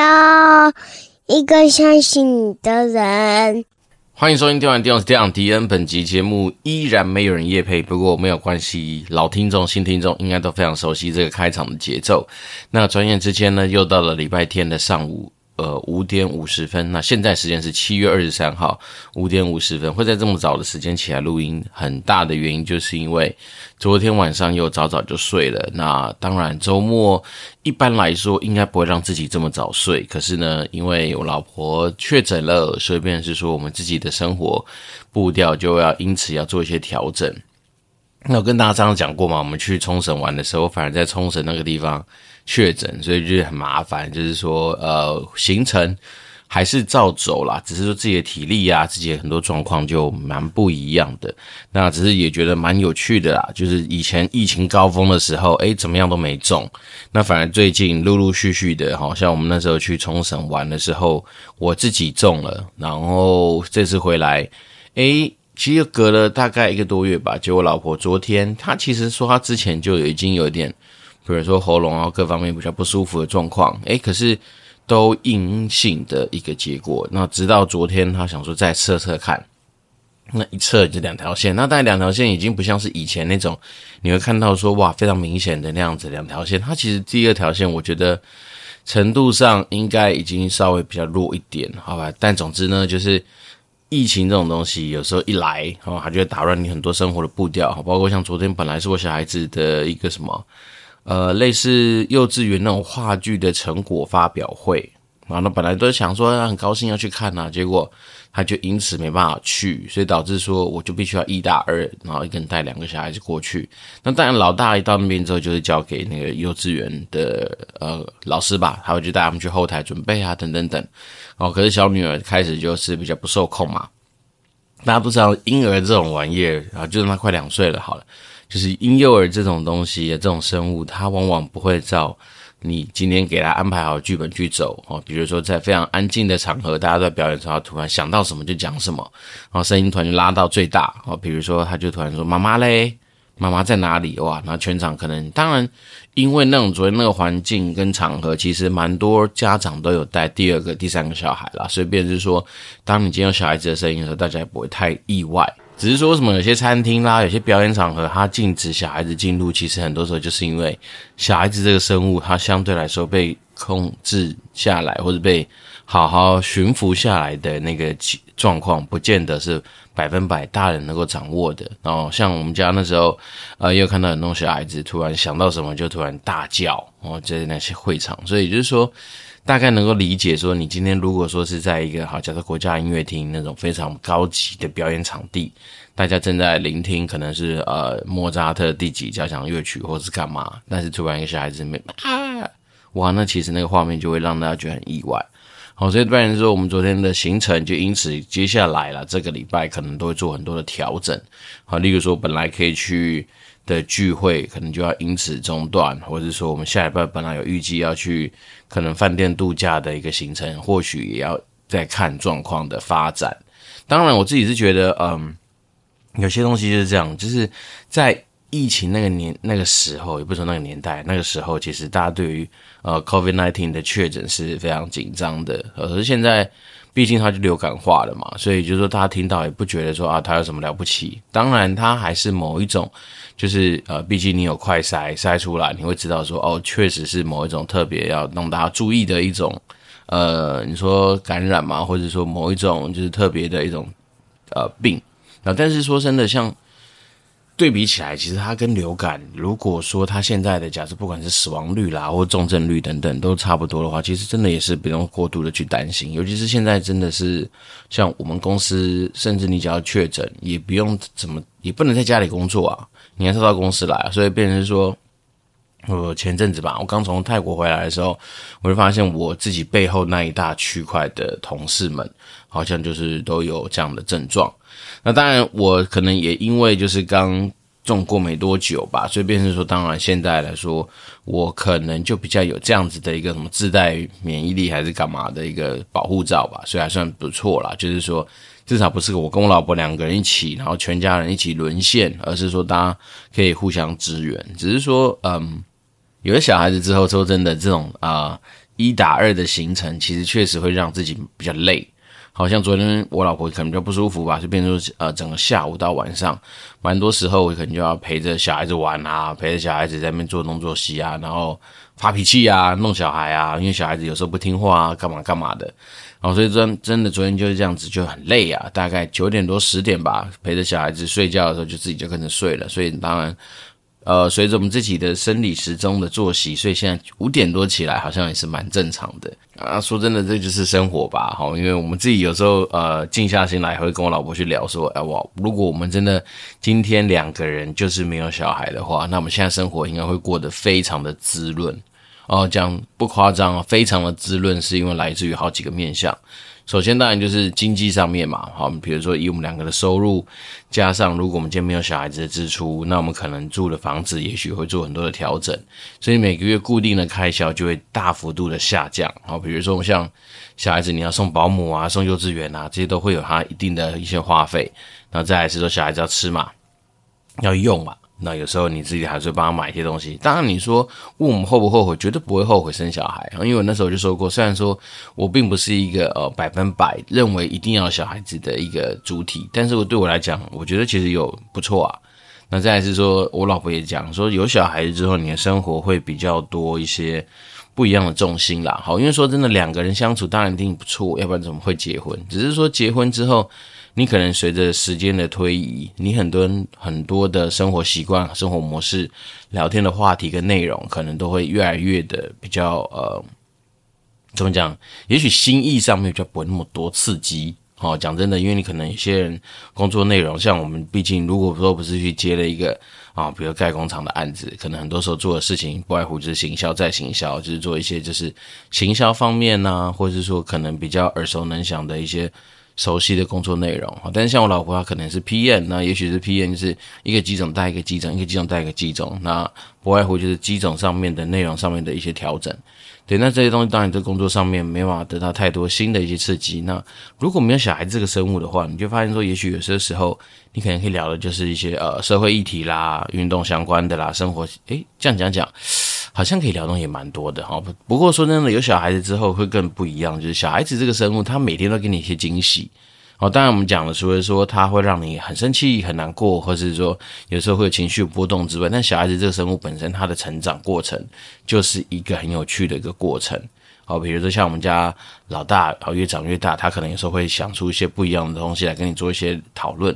要一个相信你的人。欢迎收听《电玩电视》，这样。迪恩本集节目依然没有人夜配，不过没有关系，老听众、新听众应该都非常熟悉这个开场的节奏。那转眼之间呢，又到了礼拜天的上午。呃，五点五十分。那现在时间是七月二十三号五点五十分。会在这么早的时间起来录音，很大的原因就是因为昨天晚上又早早就睡了。那当然，周末一般来说应该不会让自己这么早睡。可是呢，因为我老婆确诊了，所以便是说我们自己的生活步调就要因此要做一些调整。那我跟大家这样讲过嘛，我们去冲绳玩的时候，反而在冲绳那个地方。确诊，所以就是很麻烦。就是说，呃，行程还是照走啦，只是说自己的体力啊，自己的很多状况就蛮不一样的。那只是也觉得蛮有趣的啦。就是以前疫情高峰的时候，诶，怎么样都没中。那反而最近陆陆续续的，好像我们那时候去冲绳玩的时候，我自己中了。然后这次回来，诶，其实隔了大概一个多月吧。就我老婆昨天，她其实说她之前就已经有点。比如说喉咙啊，各方面比较不舒服的状况，诶，可是都阴性的一个结果。那直到昨天，她想说再测测看，那一测就两条线。那但两条线已经不像是以前那种，你会看到说哇非常明显的那样子两条线。它其实第二条线，我觉得程度上应该已经稍微比较弱一点，好吧？但总之呢，就是疫情这种东西，有时候一来，哦，它就会打乱你很多生活的步调。包括像昨天本来是我小孩子的一个什么。呃，类似幼稚园那种话剧的成果发表会，然后本来都想说很高兴要去看呐，结果他就因此没办法去，所以导致说我就必须要一大二，然后一个人带两个小孩子过去。那当然老大一到那边之后，就是交给那个幼稚园的呃老师吧，他会就带他们去后台准备啊，等等等。哦，可是小女儿开始就是比较不受控嘛，大家都知道婴儿这种玩意儿啊，就是他快两岁了，好了。就是婴幼儿这种东西，这种生物，它往往不会照你今天给他安排好剧本去走哦。比如说，在非常安静的场合，大家在表演的时候，突然想到什么就讲什么，然后声音突然就拉到最大哦。比如说，他就突然说：“妈妈嘞，妈妈在哪里？”哇，那全场可能当然，因为那种昨天那个环境跟场合，其实蛮多家长都有带第二个、第三个小孩啦，所以便是说，当你今天有小孩子的声音的时候，大家也不会太意外。只是说什么有些餐厅啦，有些表演场合，它禁止小孩子进入。其实很多时候就是因为小孩子这个生物，它相对来说被控制下来，或者被好好驯服下来的那个状况，不见得是百分百大人能够掌握的。然后像我们家那时候，呃，又看到很多小孩子突然想到什么就突然大叫，哦，在那些会场，所以就是说。大概能够理解说，你今天如果说是在一个好，假设国家音乐厅那种非常高级的表演场地，大家正在聆听，可能是呃莫扎特第几交响乐曲，或是干嘛，但是突然一个小孩子没 啊，哇，那其实那个画面就会让大家觉得很意外。好，所以不然说我们昨天的行程就因此接下来了，这个礼拜可能都会做很多的调整。好，例如说本来可以去。的聚会可能就要因此中断，或者说我们下礼拜本来有预计要去可能饭店度假的一个行程，或许也要再看状况的发展。当然，我自己是觉得，嗯，有些东西就是这样，就是在疫情那个年那个时候，也不说那个年代，那个时候其实大家对于呃 COVID-19 的确诊是非常紧张的，而是现在。毕竟它就流感化了嘛，所以就是说大家听到也不觉得说啊，它有什么了不起。当然，它还是某一种，就是呃，毕竟你有快筛筛出来，你会知道说哦，确实是某一种特别要弄大家注意的一种，呃，你说感染嘛，或者说某一种就是特别的一种呃病。那但是说真的，像。对比起来，其实它跟流感，如果说它现在的假设，不管是死亡率啦，或重症率等等，都差不多的话，其实真的也是不用过度的去担心。尤其是现在真的是像我们公司，甚至你只要确诊，也不用怎么，也不能在家里工作啊，你还是到公司来。所以变成说，我前阵子吧，我刚从泰国回来的时候，我就发现我自己背后那一大区块的同事们，好像就是都有这样的症状。那当然，我可能也因为就是刚中过没多久吧，所以变成说，当然现在来说，我可能就比较有这样子的一个什么自带免疫力还是干嘛的一个保护罩吧，所以还算不错啦。就是说，至少不是我跟我老婆两个人一起，然后全家人一起沦陷，而是说大家可以互相支援。只是说，嗯，有了小孩子之后，说真的，这种啊。一打二的行程，其实确实会让自己比较累。好像昨天我老婆可能就不舒服吧，就变成呃整个下午到晚上，蛮多时候我可能就要陪着小孩子玩啊，陪着小孩子在那边做东做西啊，然后发脾气啊，弄小孩啊，因为小孩子有时候不听话啊，干嘛干嘛的。然后所以真真的昨天就是这样子，就很累啊，大概九点多十点吧，陪着小孩子睡觉的时候就自己就跟着睡了，所以当然。呃，随着我们自己的生理时钟的作息，所以现在五点多起来好像也是蛮正常的啊。说真的，这就是生活吧，哈。因为我们自己有时候呃静下心来，会跟我老婆去聊说，哎，我如果我们真的今天两个人就是没有小孩的话，那我们现在生活应该会过得非常的滋润哦。讲不夸张，非常的滋润，是因为来自于好几个面向。首先，当然就是经济上面嘛，好，比如说以我们两个的收入，加上如果我们今天没有小孩子的支出，那我们可能住的房子也许会做很多的调整，所以每个月固定的开销就会大幅度的下降。好，比如说像小孩子，你要送保姆啊，送幼稚园啊，这些都会有它一定的一些花费。然后再来是说小孩子要吃嘛，要用嘛。那有时候你自己还是会帮他买一些东西。当然，你说问我们后不后悔，绝对不会后悔生小孩。因为我那时候就说过，虽然说我并不是一个呃百分百认为一定要小孩子的一个主体，但是我对我来讲，我觉得其实有不错啊。那再来是说我老婆也讲说，有小孩子之后，你的生活会比较多一些不一样的重心啦。好，因为说真的，两个人相处当然一定不错，要不然怎么会结婚？只是说结婚之后。你可能随着时间的推移，你很多很多的生活习惯、生活模式、聊天的话题跟内容，可能都会越来越的比较呃，怎么讲？也许心意上面就不会那么多刺激。哦，讲真的，因为你可能有些人工作内容，像我们，毕竟如果说不是去接了一个啊，比如盖工厂的案子，可能很多时候做的事情不外乎就是行销再行销，就是做一些就是行销方面呢、或者是说可能比较耳熟能详的一些。熟悉的工作内容，但是像我老婆她可能是 PM，那也许是 PM 就是一个机种带一个机种，一个机种带一个机种，那不外乎就是机种上面的内容上面的一些调整。对，那这些东西当然在工作上面没办法得到太多新的一些刺激。那如果没有小孩这个生物的话，你就发现说，也许有些时候你可能可以聊的就是一些呃社会议题啦、运动相关的啦、生活，诶，这样讲讲。好像可以聊的东也蛮多的哈，不过说真的，有小孩子之后会更不一样，就是小孩子这个生物，他每天都给你一些惊喜。哦，当然我们讲了，除了说他会让你很生气、很难过，或是说有时候会有情绪波动之外，但小孩子这个生物本身，他的成长过程就是一个很有趣的一个过程。好，比如说像我们家老大，哦，越长越大，他可能有时候会想出一些不一样的东西来跟你做一些讨论。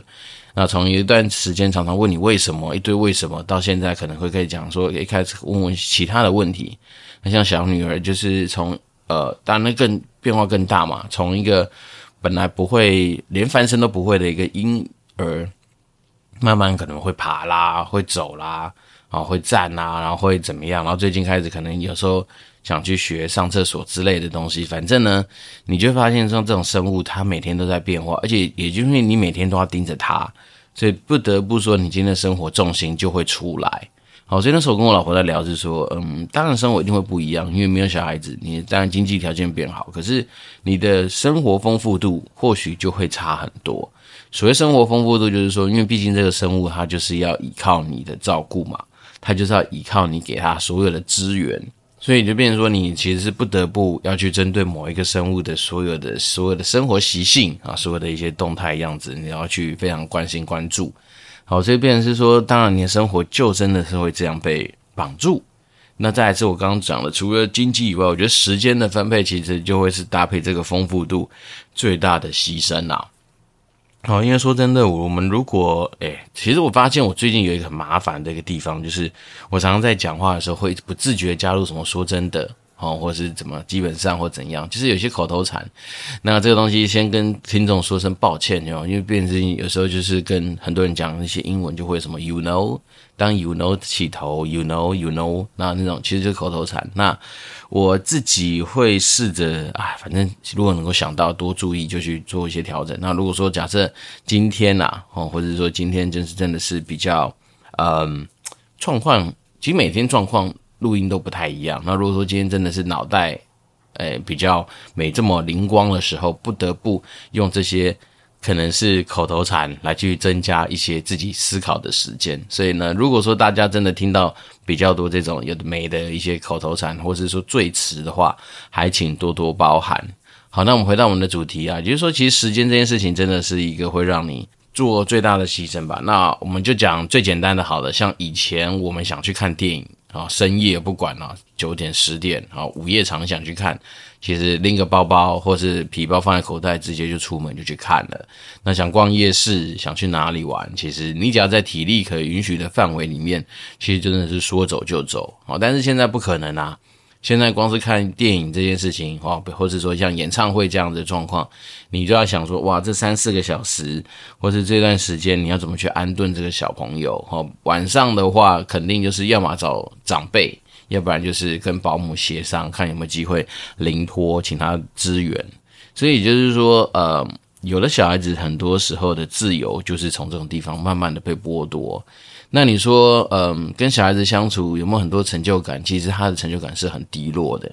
那从一段时间常常问你为什么，一堆为什么，到现在可能会可以讲说，一开始问问其他的问题。那像小女儿就是从呃，当然更变化更大嘛，从一个本来不会连翻身都不会的一个婴儿，慢慢可能会爬啦，会走啦，啊，会站啦，然后会怎么样？然后最近开始可能有时候。想去学上厕所之类的东西，反正呢，你就会发现像这种生物，它每天都在变化，而且也就是你每天都要盯着它，所以不得不说，你今天的生活重心就会出来。好，所以那时候我跟我老婆在聊，是说，嗯，当然生活一定会不一样，因为没有小孩子，你当然经济条件变好，可是你的生活丰富度或许就会差很多。所谓生活丰富度，就是说，因为毕竟这个生物它就是要依靠你的照顾嘛，它就是要依靠你给它所有的资源。所以就变成说，你其实是不得不要去针对某一个生物的所有的所有的生活习性啊，所有的一些动态样子，你要去非常关心关注。好，所以变成是说，当然你的生活就真的是会这样被绑住。那再来是我刚刚讲的，除了经济以外，我觉得时间的分配其实就会是搭配这个丰富度最大的牺牲啊。好，因为说真的，我们如果诶、其实我发现我最近有一个很麻烦的一个地方，就是我常常在讲话的时候会不自觉加入什么说真的。哦，或是怎么，基本上或怎样，就是有些口头禅。那这个东西先跟听众说声抱歉哦，因为变成有时候就是跟很多人讲那些英文，就会什么 you know，当 you know 起头，you know you know，那那种其实就是口头禅。那我自己会试着啊，反正如果能够想到多注意，就去做一些调整。那如果说假设今天呐，哦，或者说今天真是真的是比较嗯状况，其实每天状况。录音都不太一样。那如果说今天真的是脑袋，诶、比较没这么灵光的时候，不得不用这些可能是口头禅来去增加一些自己思考的时间。所以呢，如果说大家真的听到比较多这种有的没的一些口头禅，或者说赘词的话，还请多多包涵。好，那我们回到我们的主题啊，就是说，其实时间这件事情真的是一个会让你做最大的牺牲吧。那我们就讲最简单的，好了，像以前我们想去看电影啊，深夜不管啊，九点十点啊，午夜场想去看。其实拎个包包或是皮包放在口袋，直接就出门就去看了。那想逛夜市，想去哪里玩，其实你只要在体力可允许的范围里面，其实真的是说走就走。啊，但是现在不可能啊！现在光是看电影这件事情，哦，或者说像演唱会这样的状况，你就要想说，哇，这三四个小时，或是这段时间，你要怎么去安顿这个小朋友？哦，晚上的话，肯定就是要么找长辈。要不然就是跟保姆协商，看有没有机会临托，请他支援。所以就是说，呃，有了小孩子很多时候的自由，就是从这种地方慢慢的被剥夺。那你说，嗯、跟小孩子相处有没有很多成就感？其实他的成就感是很低落的。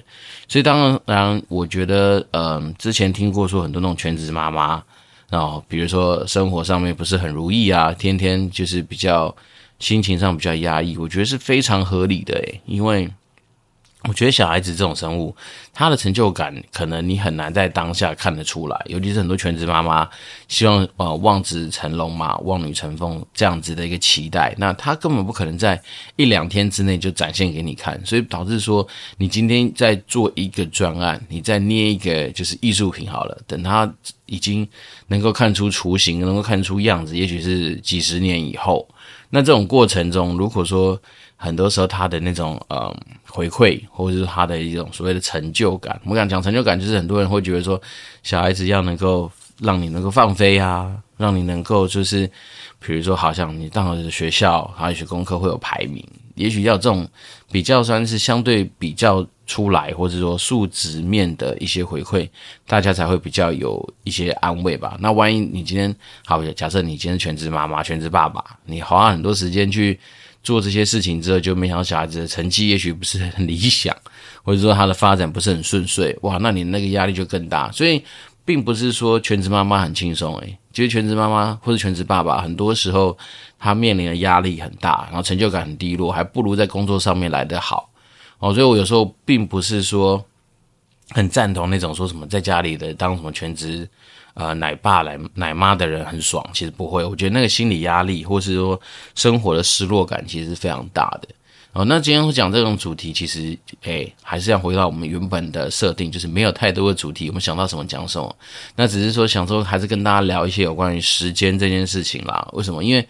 所以当然，我觉得，嗯、之前听过说很多那种全职妈妈，然后比如说生活上面不是很如意啊，天天就是比较。心情上比较压抑，我觉得是非常合理的诶，因为我觉得小孩子这种生物，他的成就感可能你很难在当下看得出来，尤其是很多全职妈妈希望呃望子成龙嘛，望女成凤这样子的一个期待，那他根本不可能在一两天之内就展现给你看，所以导致说你今天在做一个专案，你在捏一个就是艺术品好了，等他已经能够看出雏形，能够看出样子，也许是几十年以后。那这种过程中，如果说很多时候他的那种呃回馈，或者是他的一种所谓的成就感，我们讲讲成就感，就是很多人会觉得说，小孩子要能够让你能够放飞啊，让你能够就是，比如说好像你到了学校，好像学功课会有排名，也许要这种比较算是相对比较出来，或者说数值面的一些回馈，大家才会比较有一些安慰吧。那万一你今天好，假设你今天全职妈妈、全职爸爸，你花很多时间去做这些事情之后，就没想到小孩子的成绩也许不是很理想，或者说他的发展不是很顺遂，哇，那你那个压力就更大。所以，并不是说全职妈妈很轻松，诶，其实全职妈妈或者全职爸爸，很多时候他面临的压力很大，然后成就感很低落，还不如在工作上面来得好。哦，所以我有时候并不是说很赞同那种说什么在家里的当什么全职呃奶爸奶奶妈的人很爽，其实不会。我觉得那个心理压力，或是说生活的失落感，其实是非常大的。哦，那今天会讲这种主题，其实诶还是要回到我们原本的设定，就是没有太多的主题，我们想到什么讲什么。那只是说想说还是跟大家聊一些有关于时间这件事情啦。为什么？因为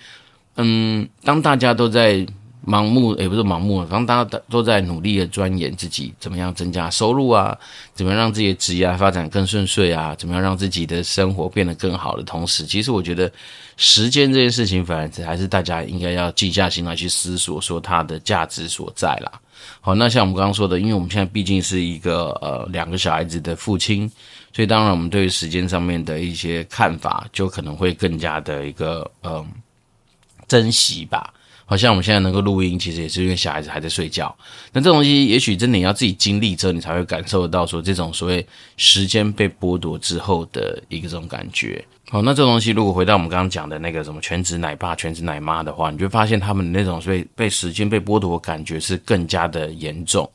嗯，当大家都在。盲目也不是盲目，反正大家都在努力的钻研自己怎么样增加收入啊，怎么样让自己的职业发展更顺遂啊，怎么样让自己的生活变得更好的同时，其实我觉得时间这件事情，反而还是大家应该要静下心来去思索，说它的价值所在啦。好，那像我们刚刚说的，因为我们现在毕竟是一个呃两个小孩子的父亲，所以当然我们对于时间上面的一些看法，就可能会更加的一个呃珍惜吧。好像我们现在能够录音，其实也是因为小孩子还在睡觉。那这东西，也许真的你要自己经历之后，你才会感受得到说这种所谓时间被剥夺之后的一个这种感觉。好，那这东西如果回到我们刚刚讲的那个什么全职奶爸、全职奶妈的话，你就发现他们那种所谓被时间被剥夺的感觉是更加的严重。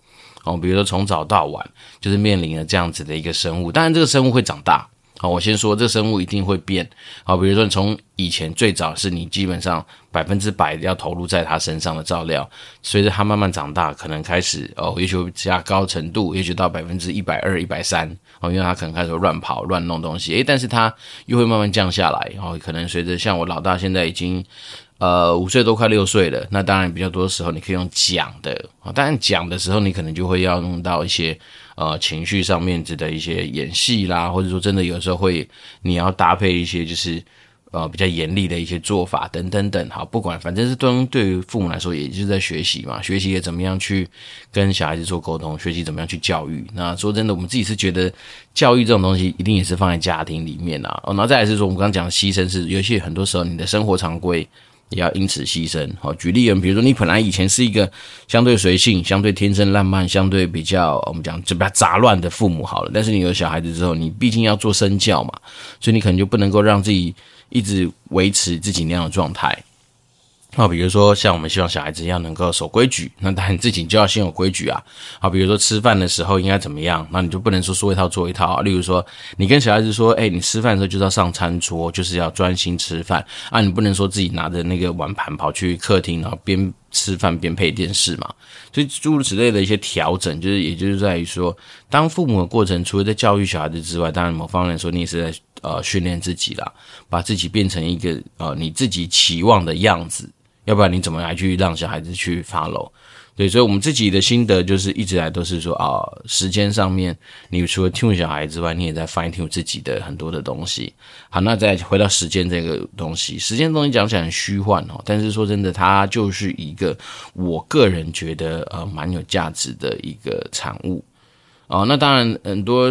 哦，比如说从早到晚，就是面临了这样子的一个生物。当然，这个生物会长大。好，我先说，这生物一定会变。好，比如说你从以前最早是你基本上百分之百要投入在他身上的照料，随着他慢慢长大，可能开始哦，也许加高程度，也许到百分之一百二、一百三。哦，因为他可能开始乱跑、乱弄东西，诶，但是他又会慢慢降下来。哦，可能随着像我老大现在已经呃五岁多，快六岁了，那当然比较多的时候你可以用讲的。啊，当然讲的时候你可能就会要用到一些。呃，情绪上面子的一些演戏啦，或者说真的有时候会，你要搭配一些就是呃比较严厉的一些做法等等等。好，不管反正是对对于父母来说，也就是在学习嘛，学习也怎么样去跟小孩子做沟通，学习怎么样去教育。那说真的，我们自己是觉得教育这种东西一定也是放在家庭里面啊。然后再来是说，我们刚刚讲的牺牲是，尤其很多时候你的生活常规也要因此牺牲。好，举例人，比如说你本来以前是一个相对随性、相对天真烂漫、相对比较我们讲就比较杂乱的父母好了，但是你有小孩子之后，你毕竟要做身教嘛，所以你可能就不能够让自己一直维持自己那样的状态。那，比如说像我们希望小孩子要能够守规矩，那当然自己就要先有规矩啊。好，比如说吃饭的时候应该怎么样，那你就不能说说一套做一套啊。例如说，你跟小孩子说，哎，你吃饭的时候就是要上餐桌，就是要专心吃饭啊，你不能说自己拿着那个碗盘跑去客厅，然后边吃饭边配电视嘛。所以诸如此类的一些调整，就是也就是在于说，当父母的过程，除了在教育小孩子之外，当然某方面说，你也是在呃训练自己啦，把自己变成一个呃你自己期望的样子。要不然你怎么来去让小孩子去 follow？对，所以我们自己的心得就是一直来都是说啊，时间上面，你除了 tune 小孩之外，你也在 fine tune 自己的很多的东西。好，那再回到时间这个东西，时间东西讲起来很虚幻哦，但是说真的，它就是一个我个人觉得呃蛮有价值的一个产物。哦，那当然很多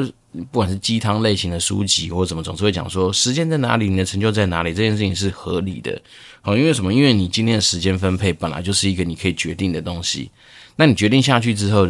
不管是鸡汤类型的书籍或者怎么，总是会讲说时间在哪里，你的成就在哪里，这件事情是合理的。哦，因为什么？因为你今天的时间分配本来就是一个你可以决定的东西。那你决定下去之后，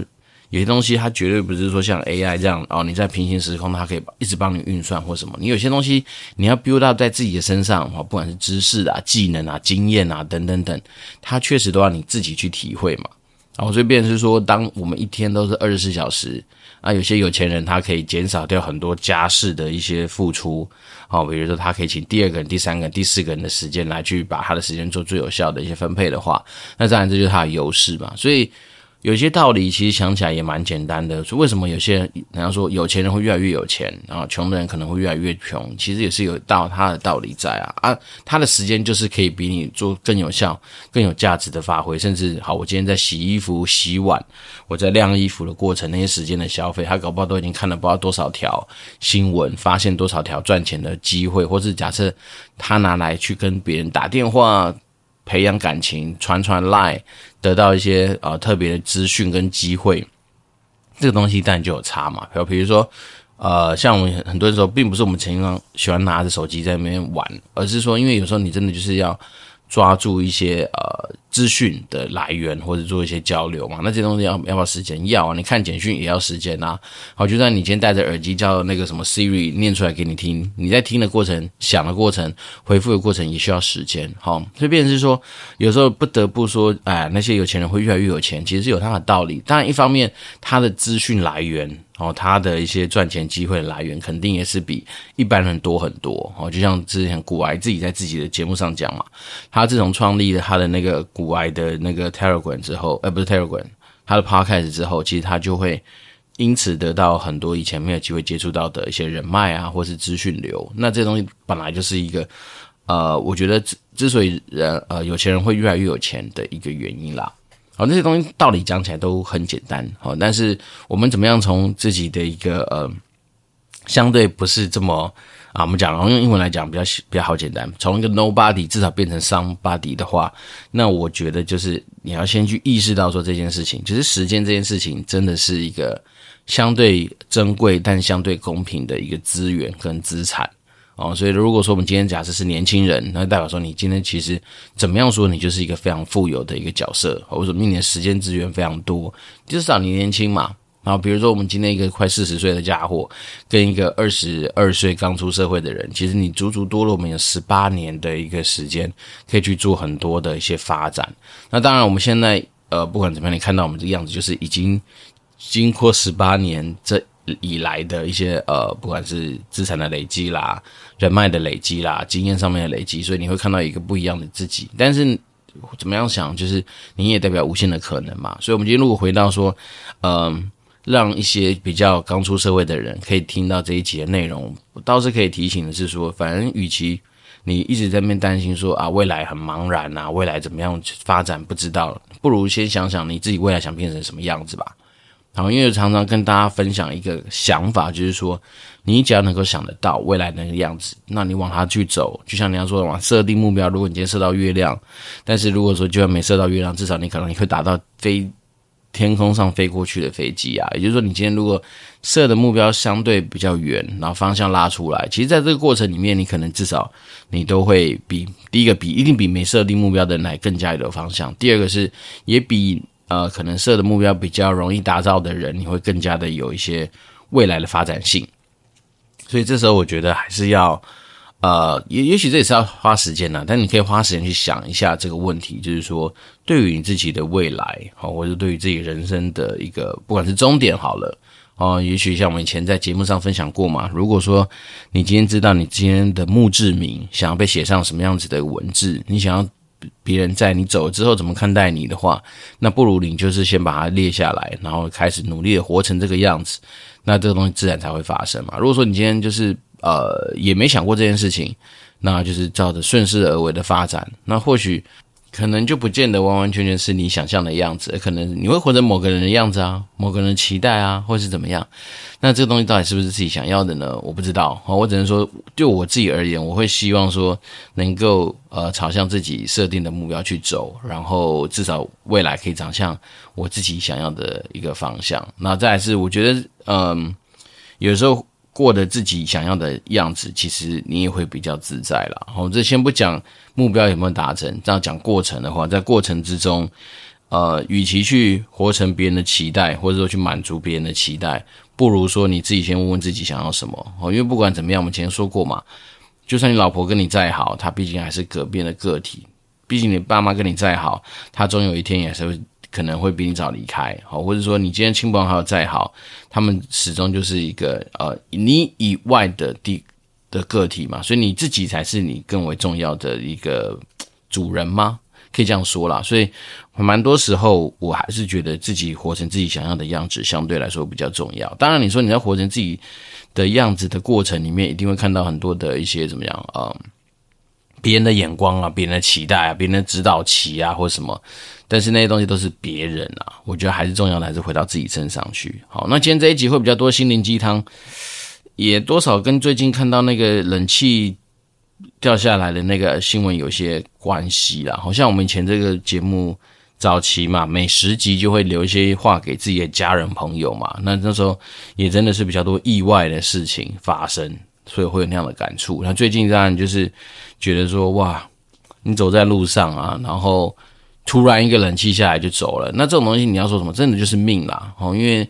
有些东西它绝对不是说像 AI 这样哦，你在平行时空它可以一直帮你运算或什么。你有些东西你要 build up 在自己的身上哦，不管是知识啊、技能啊、经验啊等等等，它确实都要你自己去体会嘛。然后这边是说，当我们一天都是二十四小时。那有些有钱人，他可以减少掉很多家事的一些付出，好，比如说他可以请第二个人、第三个人、第四个人的时间来去把他的时间做最有效的一些分配的话，那当然这就是他的优势嘛，所以。有些道理其实想起来也蛮简单的，说为什么有些人，人家说有钱人会越来越有钱，然后穷的人可能会越来越穷，其实也是有道他的道理在啊啊，他的时间就是可以比你做更有效、更有价值的发挥，甚至好，我今天在洗衣服、洗碗，我在晾衣服的过程，那些时间的消费，他搞不好都已经看了不知道多少条新闻，发现多少条赚钱的机会，或是假设他拿来去跟别人打电话。培养感情，传传赖得到一些呃特别的资讯跟机会，这个东西当然就有差嘛。比如比如说，呃，像我们很多时候，并不是我们经常喜欢拿着手机在那边玩，而是说，因为有时候你真的就是要。抓住一些呃资讯的来源，或者做一些交流嘛，那这些东西要要不要时间？要啊，你看简讯也要时间啊。好，就算你今天戴着耳机叫那个什么 Siri 念出来给你听，你在听的过程、想的过程、回复的过程也需要时间。好，所以变成是说，有时候不得不说，哎，那些有钱人会越来越有钱，其实是有他的道理。当然，一方面他的资讯来源。哦，他的一些赚钱机会的来源肯定也是比一般人多很多。哦，就像之前古癌自己在自己的节目上讲嘛，他自从创立了他的那个古癌的那个 Telegram 之后，呃，不是 Telegram，他的 Podcast 之后，其实他就会因此得到很多以前没有机会接触到的一些人脉啊，或是资讯流。那这东西本来就是一个，呃，我觉得之之所以人呃有钱人会越来越有钱的一个原因啦。好，那些东西道理讲起来都很简单，好，但是我们怎么样从自己的一个呃，相对不是这么啊，我们讲，然后用英文来讲比较比较好简单，从一个 nobody 至少变成 somebody 的话，那我觉得就是你要先去意识到说这件事情，就是时间这件事情真的是一个相对珍贵但相对公平的一个资源跟资产。哦，所以如果说我们今天假设是年轻人，那代表说你今天其实怎么样说，你就是一个非常富有的一个角色，或者说你的时间资源非常多，至少你年轻嘛。然后比如说我们今天一个快四十岁的家伙，跟一个二十二岁刚出社会的人，其实你足足多了我们有十八年的一个时间，可以去做很多的一些发展。那当然我们现在呃，不管怎么样，你看到我们这个样子，就是已经经过十八年这。以来的一些呃，不管是资产的累积啦、人脉的累积啦、经验上面的累积，所以你会看到一个不一样的自己。但是怎么样想，就是你也代表无限的可能嘛。所以，我们今天如果回到说，嗯、让一些比较刚出社会的人可以听到这一集的内容，我倒是可以提醒的是说，反正与其你一直在那边担心说啊，未来很茫然啊，未来怎么样发展不知道，不如先想想你自己未来想变成什么样子吧。好，因为常常跟大家分享一个想法，就是说，你只要能够想得到未来那个样子，那你往它去走，就像你要说的往设定目标。如果你今天射到月亮，但是如果说就算没射到月亮，至少你可能你会达到飞天空上飞过去的飞机啊。也就是说，你今天如果设的目标相对比较远，然后方向拉出来，其实在这个过程里面，你可能至少你都会比第一个比一定比没设定目标的人来更加有方向。第二个是也比呃可能设的目标比较容易达到的人，你会更加的有一些未来的发展性。所以这时候我觉得还是要。呃，也也许这也是要花时间的，但你可以花时间去想一下这个问题，就是说，对于你自己的未来，好，或者对于自己人生的一个，不管是终点好了，哦，也许像我们以前在节目上分享过嘛，如果说你今天知道你今天的墓志铭想要被写上什么样子的文字，你想要别人在你走了之后怎么看待你的话，那不如你就是先把它列下来，然后开始努力的活成这个样子，那这个东西自然才会发生嘛。如果说你今天就是。呃，也没想过这件事情，那就是照着顺势而为的发展，那或许可能就不见得完完全全是你想象的样子，可能你会活成某个人的样子啊，某个人的期待啊，或是怎么样？那这个东西到底是不是自己想要的呢？我不知道，我只能说，就我自己而言，我会希望说能够呃朝向自己设定的目标去走，然后至少未来可以长向我自己想要的一个方向。那再是，我觉得嗯、有时候。过得自己想要的样子，其实你也会比较自在啦。好，这先不讲目标有没有达成，这样讲过程的话，在过程之中，呃，与其去活成别人的期待，或者说去满足别人的期待，不如说你自己先问问自己想要什么。哦，因为不管怎么样，我们前面说过嘛，就算你老婆跟你再好，她毕竟还是个别的个体；毕竟你爸妈跟你再好，他总有一天也是会。可能会比你早离开，好，或者说你今天亲朋好友再好，他们始终就是一个呃你以外的地的个体嘛，所以你自己才是你更为重要的一个主人吗？可以这样说啦。所以蛮多时候我还是觉得自己活成自己想要的样子，相对来说比较重要。当然，你说你在活成自己的样子的过程里面，一定会看到很多的一些怎么样啊？别人的眼光啊，别人的期待啊，别人的指导棋啊，或什么，但是那些东西都是别人啊。我觉得还是重要的，还是回到自己身上去。好，那今天这一集会比较多心灵鸡汤，也多少跟最近看到那个冷气掉下来的那个新闻有些关系啦。好像我们以前这个节目早期嘛，每十集就会留一些话给自己的家人朋友嘛。那那时候也真的是比较多意外的事情发生。所以会有那样的感触。那最近当然就是觉得说，哇，你走在路上啊，然后突然一个冷气下来就走了。那这种东西你要说什么？真的就是命啦。哦，因为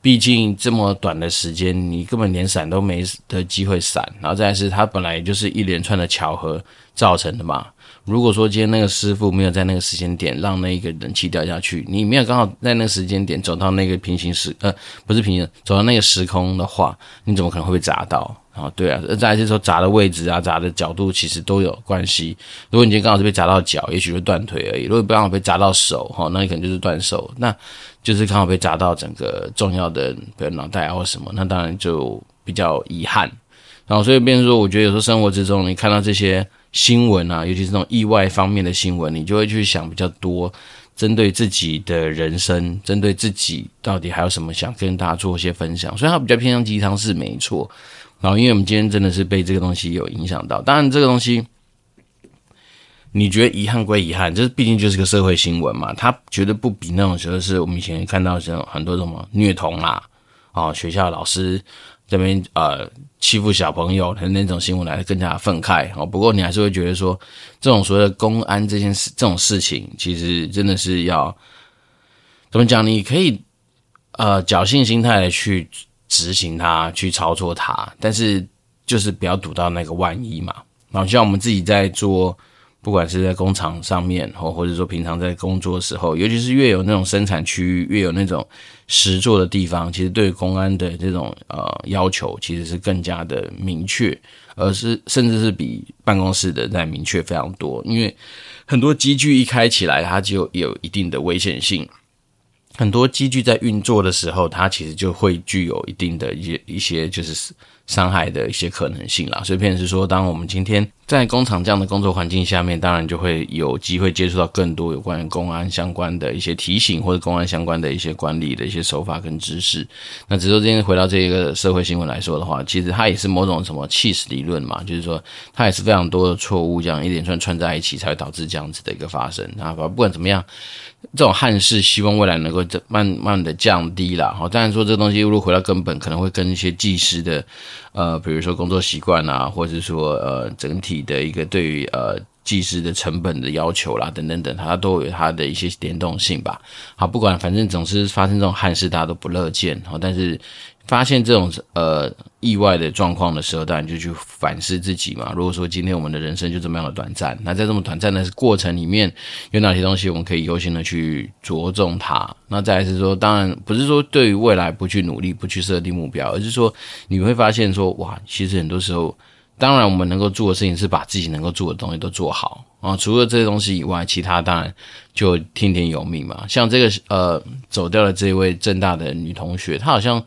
毕竟这么短的时间，你根本连闪都没的机会闪。然后再是它本来就是一连串的巧合造成的嘛。如果说今天那个师傅没有在那个时间点让那个冷气掉下去，你没有刚好在那个时间点走到那个平行时，呃，不是平行，走到那个时空的话，你怎么可能会被砸到？啊，对啊，再来就是说砸的位置啊，砸的角度其实都有关系。如果你今天刚好是被砸到脚，也许就断腿而已；如果刚好被砸到手，哈，那你可能就是断手。那就是刚好被砸到整个重要的，比如脑袋啊或什么，那当然就比较遗憾。然后所以变成说，我觉得有时候生活之中，你看到这些。新闻啊，尤其是这种意外方面的新闻，你就会去想比较多，针对自己的人生，针对自己到底还有什么想跟大家做一些分享。所以它比较偏向鸡汤是没错。然后因为我们今天真的是被这个东西有影响到，当然这个东西你觉得遗憾归遗憾，这毕竟就是个社会新闻嘛，它绝对不比那种时候是我们以前看到这种很多什么虐童啊，哦，学校老师。这边呃欺负小朋友的那种新闻来的更加愤慨哦。不过你还是会觉得说，这种所谓的公安这件事这种事情，其实真的是要怎么讲？你可以呃侥幸心态的去执行它，去操作它，但是就是不要赌到那个万一嘛。然后像我们自己在做。不管是在工厂上面，或或者说平常在工作的时候，尤其是越有那种生产区域，越有那种实作的地方，其实对公安的这种呃要求，其实是更加的明确，而是甚至是比办公室的在明确非常多。因为很多机具一开起来，它就有一定的危险性。很多机具在运作的时候，它其实就会具有一定的一一些就是。伤害的一些可能性啦，所以，便是说，当我们今天在工厂这样的工作环境下面，当然就会有机会接触到更多有关于公安相关的一些提醒，或者公安相关的一些管理的一些手法跟知识。那只是说，今天回到这一个社会新闻来说的话，其实它也是某种什么起司理论嘛，就是说，它也是非常多的错误这样一连串串在一起，才会导致这样子的一个发生啊。不管怎么样，这种憾事，希望未来能够慢慢的降低啦。好，当然说这东西如果回到根本，可能会跟一些技师的，呃，比如说工作习惯啊，或者是说呃整体的一个对于呃技师的成本的要求啦，等等等，它都有它的一些联动性吧。好，不管反正总是发生这种憾事，大家都不乐见。好，但是。发现这种呃意外的状况的时候，当然就去反思自己嘛。如果说今天我们的人生就这么样的短暂，那在这么短暂的过程里面，有哪些东西我们可以优先的去着重它？那再来是说，当然不是说对于未来不去努力、不去设定目标，而是说你会发现说，哇，其实很多时候，当然我们能够做的事情是把自己能够做的东西都做好啊。除了这些东西以外，其他当然就听天由命嘛。像这个呃走掉的这位正大的女同学，她好像。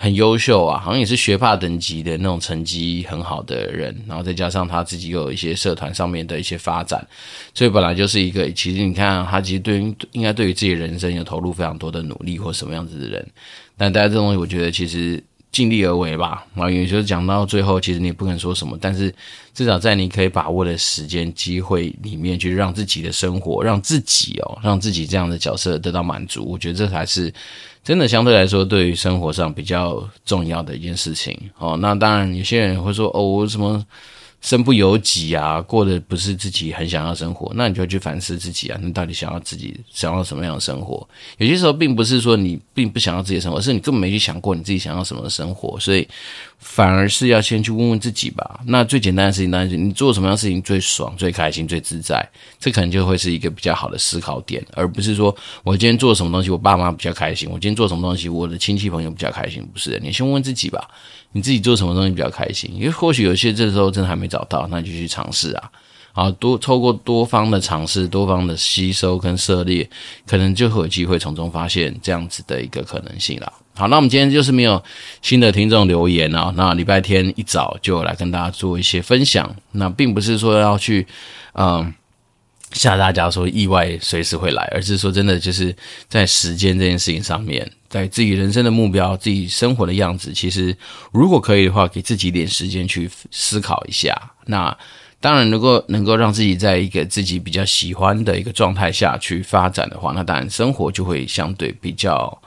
很优秀啊，好像也是学霸等级的那种成绩很好的人，然后再加上她自己又有一些社团上面的一些发展，所以本来就是一个，其实你看她其实对于应该对于自己人生有投入非常多的努力或什么样子的人，但大家这东西我觉得其实。尽力而为吧，啊，也就是讲到最后，其实你不能说什么，但是至少在你可以把握的时间机会里面，去让自己的生活，让自己哦，让自己这样的角色得到满足，我觉得这才是真的相对来说，对于生活上比较重要的一件事情哦。那当然，有些人会说哦，什么。身不由己啊，过的不是自己很想要生活，那你就去反思自己啊，你到底想要自己想要什么样的生活？有些时候并不是说你并不想要自己的生活，是你根本没去想过你自己想要什么生活，所以反而是要先去问问自己吧。那最简单的事情当然是你做什么样的事情最爽、最开心、最自在，这可能就会是一个比较好的思考点，而不是说我今天做什么东西我爸妈比较开心，我今天做什么东西我的亲戚朋友比较开心，不是，你先问问自己吧。你自己做什么东西比较开心？因为或许有些这时候真的还没找到，那就去尝试啊！好，多透过多方的尝试、多方的吸收跟涉猎，可能就会有机会从中发现这样子的一个可能性了。好，那我们今天就是没有新的听众留言啊，那礼拜天一早就来跟大家做一些分享。那并不是说要去，嗯。吓大家说意外随时会来，而是说真的就是在时间这件事情上面，在自己人生的目标、自己生活的样子，其实如果可以的话，给自己一点时间去思考一下。那当然，如果能够让自己在一个自己比较喜欢的一个状态下去发展的话，那当然生活就会相对比较。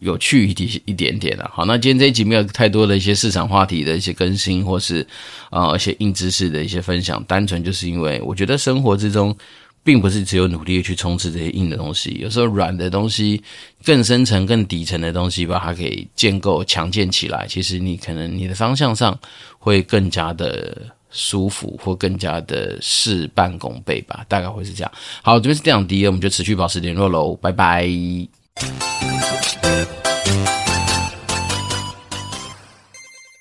有趣一点一点点的，好，那今天这一集没有太多的一些市场话题的一些更新，或是呃一些硬知识的一些分享，单纯就是因为我觉得生活之中，并不是只有努力去冲刺这些硬的东西，有时候软的东西，更深层、更底层的东西，把它给建构、强健起来，其实你可能你的方向上会更加的舒服，或更加的事半功倍吧，大概会是这样。好，这边是电长迪，我们就持续保持联络喽，拜拜。